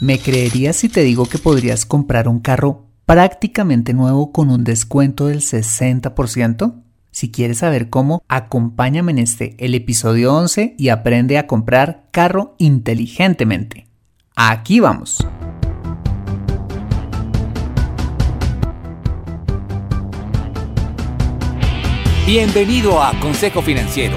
¿Me creerías si te digo que podrías comprar un carro prácticamente nuevo con un descuento del 60%? Si quieres saber cómo, acompáñame en este, el episodio 11 y aprende a comprar carro inteligentemente. Aquí vamos. Bienvenido a Consejo Financiero,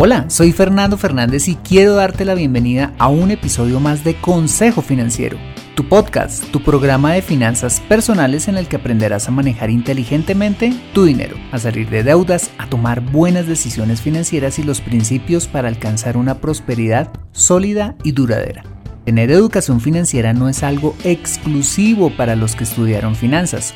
Hola, soy Fernando Fernández y quiero darte la bienvenida a un episodio más de Consejo Financiero, tu podcast, tu programa de finanzas personales en el que aprenderás a manejar inteligentemente tu dinero, a salir de deudas, a tomar buenas decisiones financieras y los principios para alcanzar una prosperidad sólida y duradera. Tener educación financiera no es algo exclusivo para los que estudiaron finanzas.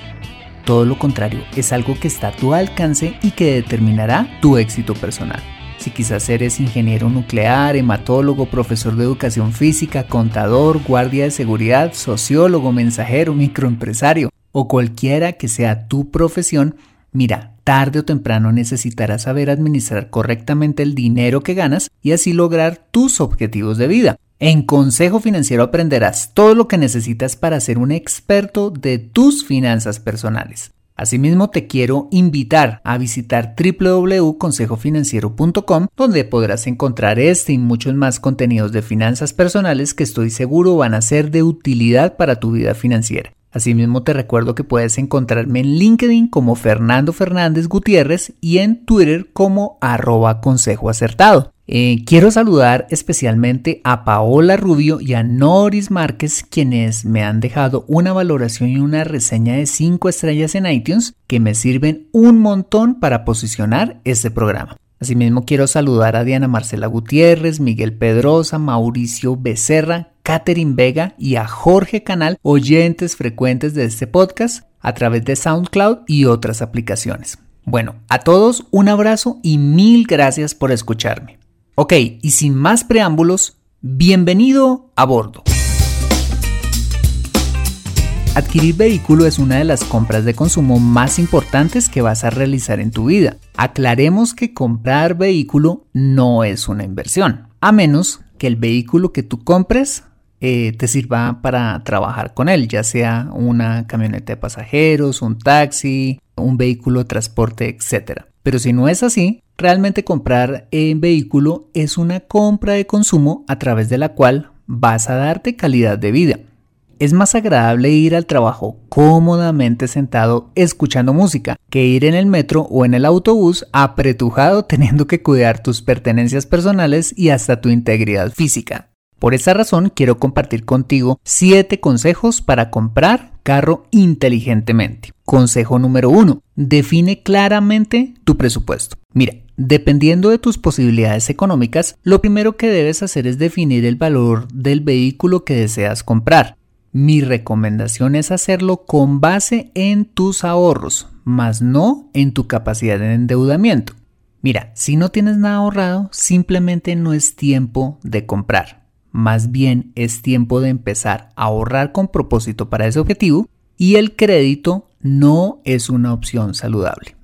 Todo lo contrario, es algo que está a tu alcance y que determinará tu éxito personal. Si quizás eres ingeniero nuclear, hematólogo, profesor de educación física, contador, guardia de seguridad, sociólogo, mensajero, microempresario o cualquiera que sea tu profesión, mira, tarde o temprano necesitarás saber administrar correctamente el dinero que ganas y así lograr tus objetivos de vida. En Consejo Financiero aprenderás todo lo que necesitas para ser un experto de tus finanzas personales. Asimismo, te quiero invitar a visitar www.consejofinanciero.com, donde podrás encontrar este y muchos más contenidos de finanzas personales que estoy seguro van a ser de utilidad para tu vida financiera. Asimismo, te recuerdo que puedes encontrarme en LinkedIn como Fernando Fernández Gutiérrez y en Twitter como arroba consejo acertado. Eh, quiero saludar especialmente a Paola Rubio y a Noris Márquez, quienes me han dejado una valoración y una reseña de 5 estrellas en iTunes que me sirven un montón para posicionar este programa. Asimismo, quiero saludar a Diana Marcela Gutiérrez, Miguel Pedrosa, Mauricio Becerra, Catherine Vega y a Jorge Canal, oyentes frecuentes de este podcast a través de SoundCloud y otras aplicaciones. Bueno, a todos un abrazo y mil gracias por escucharme. Ok, y sin más preámbulos, bienvenido a bordo. Adquirir vehículo es una de las compras de consumo más importantes que vas a realizar en tu vida. Aclaremos que comprar vehículo no es una inversión, a menos que el vehículo que tú compres eh, te sirva para trabajar con él, ya sea una camioneta de pasajeros, un taxi, un vehículo de transporte, etc. Pero si no es así, Realmente comprar en vehículo es una compra de consumo a través de la cual vas a darte calidad de vida. Es más agradable ir al trabajo cómodamente sentado escuchando música que ir en el metro o en el autobús apretujado teniendo que cuidar tus pertenencias personales y hasta tu integridad física. Por esa razón quiero compartir contigo 7 consejos para comprar carro inteligentemente. Consejo número 1. Define claramente tu presupuesto. Mira, dependiendo de tus posibilidades económicas, lo primero que debes hacer es definir el valor del vehículo que deseas comprar. Mi recomendación es hacerlo con base en tus ahorros, más no en tu capacidad de endeudamiento. Mira, si no tienes nada ahorrado, simplemente no es tiempo de comprar. Más bien es tiempo de empezar a ahorrar con propósito para ese objetivo y el crédito no es una opción saludable.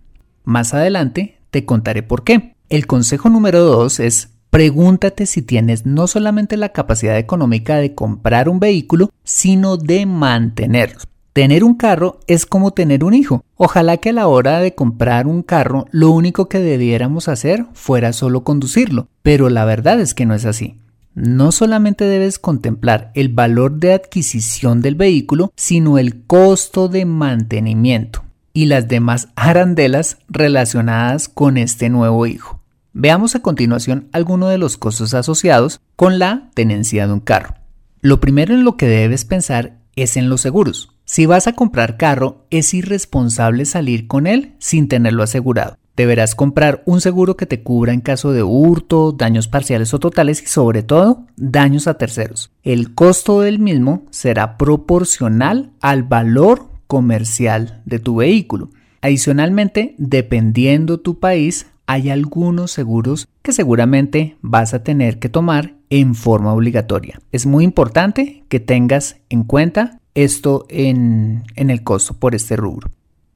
Más adelante te contaré por qué. El consejo número 2 es pregúntate si tienes no solamente la capacidad económica de comprar un vehículo, sino de mantenerlo. Tener un carro es como tener un hijo. Ojalá que a la hora de comprar un carro lo único que debiéramos hacer fuera solo conducirlo, pero la verdad es que no es así no solamente debes contemplar el valor de adquisición del vehículo, sino el costo de mantenimiento y las demás arandelas relacionadas con este nuevo hijo. Veamos a continuación algunos de los costos asociados con la tenencia de un carro. Lo primero en lo que debes pensar es en los seguros. Si vas a comprar carro, es irresponsable salir con él sin tenerlo asegurado. deberás comprar un seguro que te cubra en caso de hurto, daños parciales o totales y sobre todo daños a terceros. El costo del mismo será proporcional al valor comercial de tu vehículo. Adicionalmente, dependiendo tu país, hay algunos seguros que seguramente vas a tener que tomar en forma obligatoria. Es muy importante que tengas en cuenta esto en, en el costo por este rubro.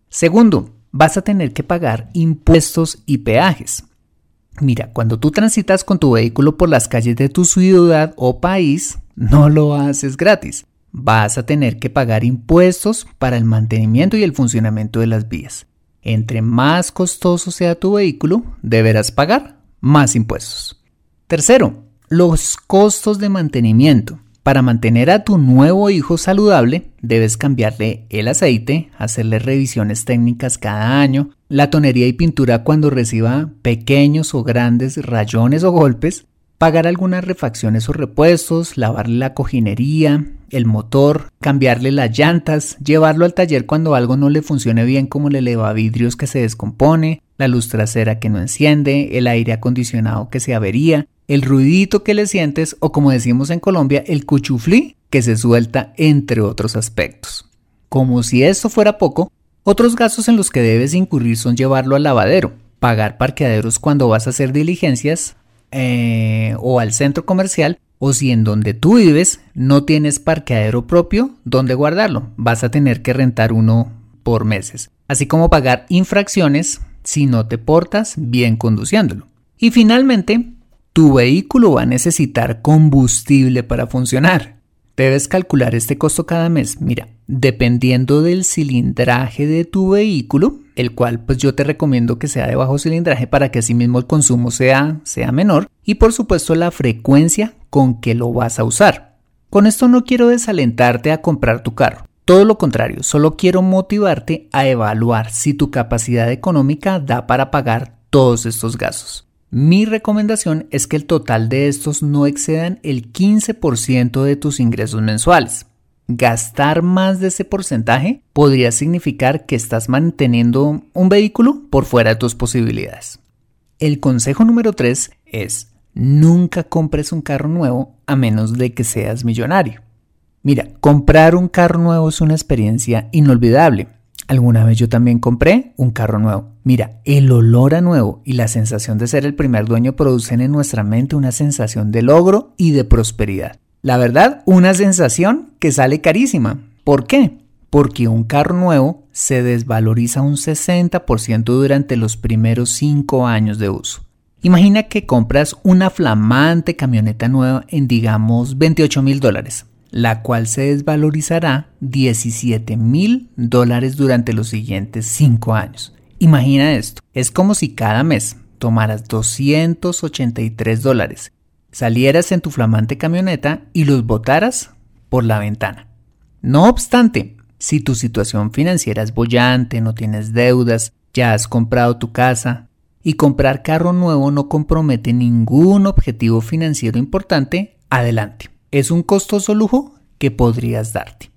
Segundo, vas a tener que pagar impuestos y peajes. Mira, cuando tú transitas con tu vehículo por las calles de tu ciudad o país, no lo haces gratis. Vas a tener que pagar impuestos para el mantenimiento y el funcionamiento de las vías. Entre más costoso sea tu vehículo, deberás pagar más impuestos. Tercero, los costos de mantenimiento. Para mantener a tu nuevo hijo saludable, debes cambiarle el aceite, hacerle revisiones técnicas cada año, la tonería y pintura cuando reciba pequeños o grandes rayones o golpes, pagar algunas refacciones o repuestos, lavarle la cojinería, el motor, cambiarle las llantas, llevarlo al taller cuando algo no le funcione bien como el elevavidrios que se descompone, la luz trasera que no enciende, el aire acondicionado que se avería, el ruidito que le sientes o como decimos en Colombia, el cuchuflí que se suelta entre otros aspectos. Como si esto fuera poco, otros gastos en los que debes incurrir son llevarlo al lavadero, pagar parqueaderos cuando vas a hacer diligencias eh, o al centro comercial o si en donde tú vives no tienes parqueadero propio donde guardarlo, vas a tener que rentar uno por meses, así como pagar infracciones si no te portas bien conduciéndolo. Y finalmente, tu vehículo va a necesitar combustible para funcionar. Debes calcular este costo cada mes. Mira, dependiendo del cilindraje de tu vehículo, el cual pues yo te recomiendo que sea de bajo cilindraje para que asimismo el consumo sea, sea menor y por supuesto la frecuencia con que lo vas a usar. Con esto no quiero desalentarte a comprar tu carro. Todo lo contrario, solo quiero motivarte a evaluar si tu capacidad económica da para pagar todos estos gastos. Mi recomendación es que el total de estos no excedan el 15% de tus ingresos mensuales. Gastar más de ese porcentaje podría significar que estás manteniendo un vehículo por fuera de tus posibilidades. El consejo número 3 es nunca compres un carro nuevo a menos de que seas millonario. Mira, comprar un carro nuevo es una experiencia inolvidable Alguna vez yo también compré un carro nuevo. Mira, el olor a nuevo y la sensación de ser el primer dueño producen en nuestra mente una sensación de logro y de prosperidad. La verdad, una sensación que sale carísima. ¿Por qué? Porque un carro nuevo se desvaloriza un 60% durante los primeros 5 años de uso. Imagina que compras una flamante camioneta nueva en digamos 28 mil dólares la cual se desvalorizará 17 mil dólares durante los siguientes 5 años. Imagina esto, es como si cada mes tomaras 283 dólares, salieras en tu flamante camioneta y los botaras por la ventana. No obstante, si tu situación financiera es bollante, no tienes deudas, ya has comprado tu casa y comprar carro nuevo no compromete ningún objetivo financiero importante, adelante es un costoso lujo que podrías darte.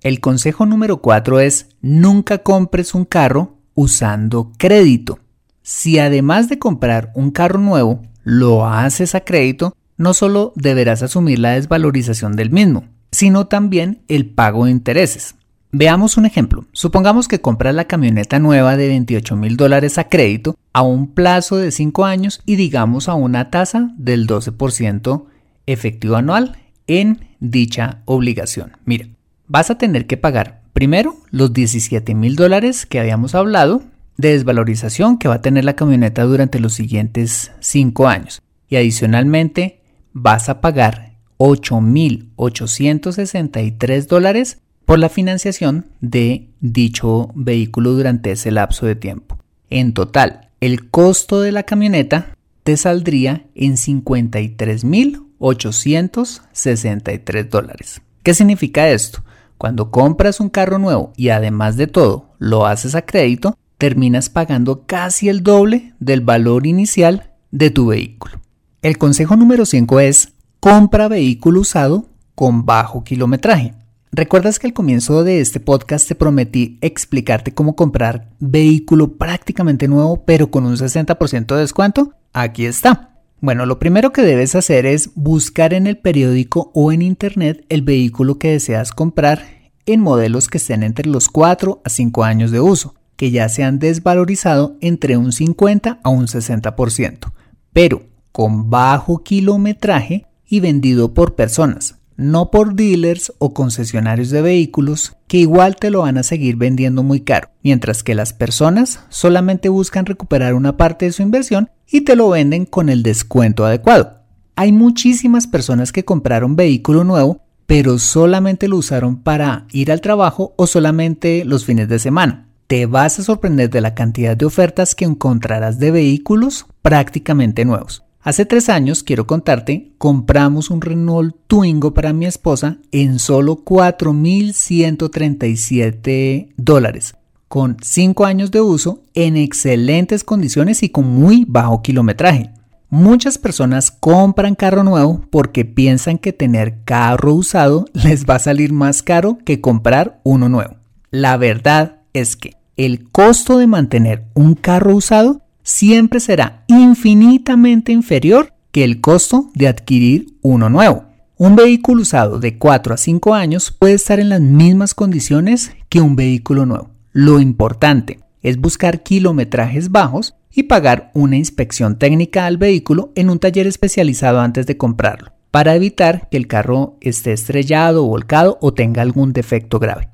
El consejo número 4 es nunca compres un carro usando crédito. Si además de comprar un carro nuevo lo haces a crédito, no solo deberás asumir la desvalorización del mismo, sino también el pago de intereses. Veamos un ejemplo. Supongamos que compras la camioneta nueva de 28 mil dólares a crédito a un plazo de 5 años y digamos a una tasa del 12% efectivo anual en dicha obligación. Mira, vas a tener que pagar primero los 17 mil dólares que habíamos hablado de desvalorización que va a tener la camioneta durante los siguientes 5 años. Y adicionalmente vas a pagar 8.863 dólares por la financiación de dicho vehículo durante ese lapso de tiempo. En total, el costo de la camioneta te saldría en 53.000 863 dólares. ¿Qué significa esto? Cuando compras un carro nuevo y además de todo lo haces a crédito, terminas pagando casi el doble del valor inicial de tu vehículo. El consejo número 5 es compra vehículo usado con bajo kilometraje. ¿Recuerdas que al comienzo de este podcast te prometí explicarte cómo comprar vehículo prácticamente nuevo pero con un 60% de descuento? Aquí está. Bueno, lo primero que debes hacer es buscar en el periódico o en internet el vehículo que deseas comprar en modelos que estén entre los 4 a 5 años de uso, que ya se han desvalorizado entre un 50 a un 60%, pero con bajo kilometraje y vendido por personas, no por dealers o concesionarios de vehículos que igual te lo van a seguir vendiendo muy caro, mientras que las personas solamente buscan recuperar una parte de su inversión y te lo venden con el descuento adecuado. Hay muchísimas personas que compraron vehículo nuevo, pero solamente lo usaron para ir al trabajo o solamente los fines de semana. Te vas a sorprender de la cantidad de ofertas que encontrarás de vehículos prácticamente nuevos. Hace tres años, quiero contarte, compramos un Renault Twingo para mi esposa en solo 4.137 dólares, con 5 años de uso, en excelentes condiciones y con muy bajo kilometraje. Muchas personas compran carro nuevo porque piensan que tener carro usado les va a salir más caro que comprar uno nuevo. La verdad es que el costo de mantener un carro usado siempre será infinitamente inferior que el costo de adquirir uno nuevo. Un vehículo usado de 4 a 5 años puede estar en las mismas condiciones que un vehículo nuevo. Lo importante es buscar kilometrajes bajos y pagar una inspección técnica al vehículo en un taller especializado antes de comprarlo, para evitar que el carro esté estrellado, volcado o tenga algún defecto grave.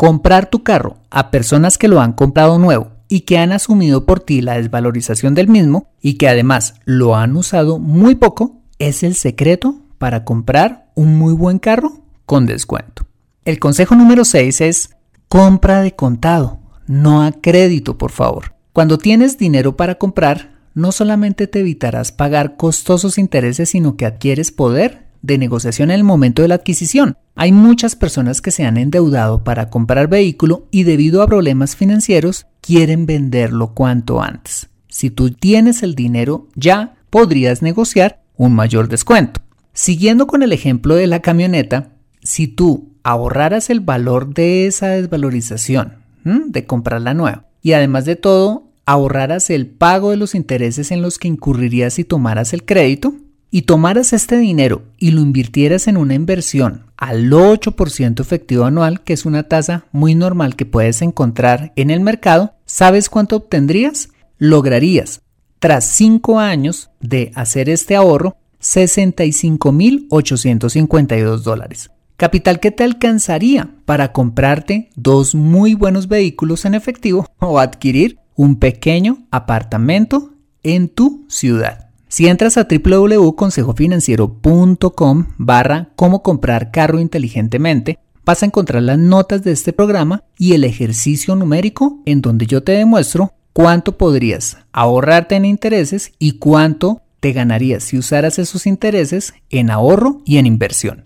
Comprar tu carro a personas que lo han comprado nuevo y que han asumido por ti la desvalorización del mismo y que además lo han usado muy poco, es el secreto para comprar un muy buen carro con descuento. El consejo número 6 es compra de contado, no a crédito, por favor. Cuando tienes dinero para comprar, no solamente te evitarás pagar costosos intereses, sino que adquieres poder de negociación en el momento de la adquisición. Hay muchas personas que se han endeudado para comprar vehículo y debido a problemas financieros quieren venderlo cuanto antes. Si tú tienes el dinero ya, podrías negociar un mayor descuento. Siguiendo con el ejemplo de la camioneta, si tú ahorraras el valor de esa desvalorización, de comprarla nueva, y además de todo, ahorraras el pago de los intereses en los que incurrirías si tomaras el crédito, y tomaras este dinero y lo invirtieras en una inversión al 8% efectivo anual, que es una tasa muy normal que puedes encontrar en el mercado, ¿sabes cuánto obtendrías? Lograrías, tras 5 años de hacer este ahorro, 65.852 dólares. Capital que te alcanzaría para comprarte dos muy buenos vehículos en efectivo o adquirir un pequeño apartamento en tu ciudad. Si entras a www.consejofinanciero.com barra cómo comprar carro inteligentemente, vas a encontrar las notas de este programa y el ejercicio numérico en donde yo te demuestro cuánto podrías ahorrarte en intereses y cuánto te ganarías si usaras esos intereses en ahorro y en inversión.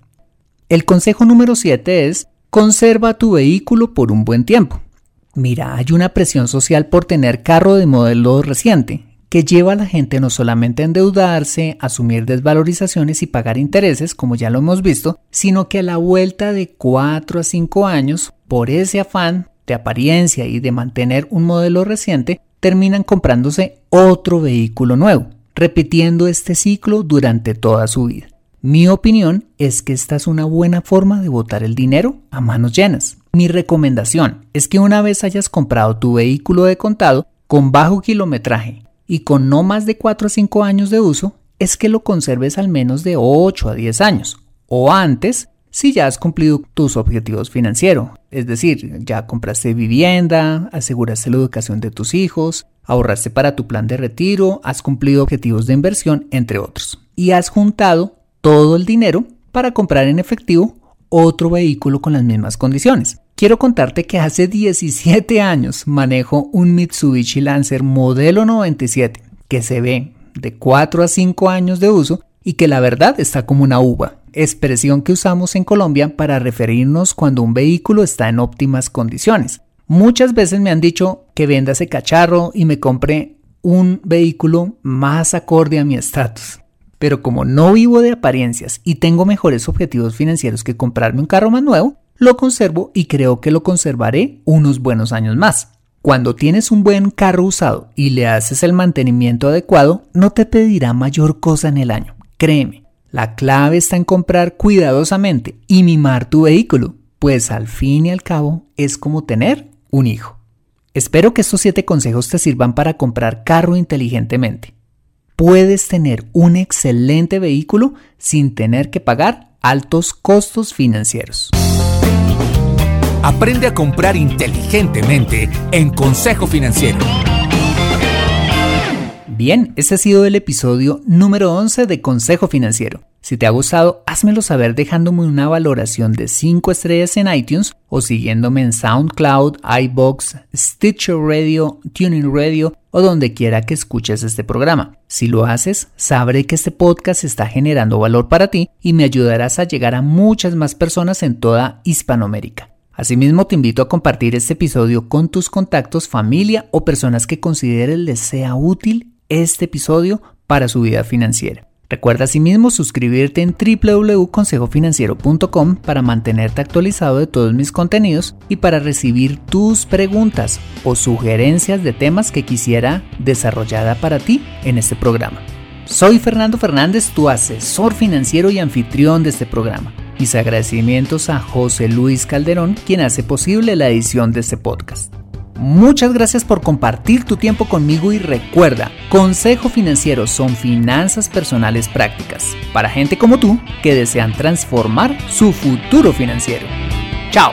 El consejo número 7 es conserva tu vehículo por un buen tiempo. Mira, hay una presión social por tener carro de modelo reciente que lleva a la gente no solamente a endeudarse, asumir desvalorizaciones y pagar intereses, como ya lo hemos visto, sino que a la vuelta de 4 a 5 años, por ese afán de apariencia y de mantener un modelo reciente, terminan comprándose otro vehículo nuevo, repitiendo este ciclo durante toda su vida. Mi opinión es que esta es una buena forma de botar el dinero a manos llenas. Mi recomendación es que una vez hayas comprado tu vehículo de contado con bajo kilometraje y con no más de 4 o 5 años de uso, es que lo conserves al menos de 8 a 10 años o antes si ya has cumplido tus objetivos financieros. Es decir, ya compraste vivienda, aseguraste la educación de tus hijos, ahorraste para tu plan de retiro, has cumplido objetivos de inversión, entre otros. Y has juntado todo el dinero para comprar en efectivo otro vehículo con las mismas condiciones. Quiero contarte que hace 17 años manejo un Mitsubishi Lancer modelo 97 que se ve de 4 a 5 años de uso y que la verdad está como una uva, expresión que usamos en Colombia para referirnos cuando un vehículo está en óptimas condiciones. Muchas veces me han dicho que venda ese cacharro y me compre un vehículo más acorde a mi estatus. Pero como no vivo de apariencias y tengo mejores objetivos financieros que comprarme un carro más nuevo, lo conservo y creo que lo conservaré unos buenos años más. Cuando tienes un buen carro usado y le haces el mantenimiento adecuado, no te pedirá mayor cosa en el año. Créeme, la clave está en comprar cuidadosamente y mimar tu vehículo, pues al fin y al cabo es como tener un hijo. Espero que estos 7 consejos te sirvan para comprar carro inteligentemente. Puedes tener un excelente vehículo sin tener que pagar altos costos financieros. Aprende a comprar inteligentemente en Consejo Financiero. Bien, ese ha sido el episodio número 11 de Consejo Financiero. Si te ha gustado, házmelo saber dejándome una valoración de 5 estrellas en iTunes o siguiéndome en SoundCloud, iBox, Stitcher Radio, Tuning Radio o donde quiera que escuches este programa. Si lo haces, sabré que este podcast está generando valor para ti y me ayudarás a llegar a muchas más personas en toda Hispanoamérica. Asimismo, te invito a compartir este episodio con tus contactos, familia o personas que consideren les sea útil este episodio para su vida financiera. Recuerda asimismo suscribirte en www.consejofinanciero.com para mantenerte actualizado de todos mis contenidos y para recibir tus preguntas o sugerencias de temas que quisiera desarrollada para ti en este programa. Soy Fernando Fernández, tu asesor financiero y anfitrión de este programa. Mis agradecimientos a José Luis Calderón, quien hace posible la edición de este podcast. Muchas gracias por compartir tu tiempo conmigo y recuerda, Consejo Financiero son finanzas personales prácticas para gente como tú que desean transformar su futuro financiero. Chao.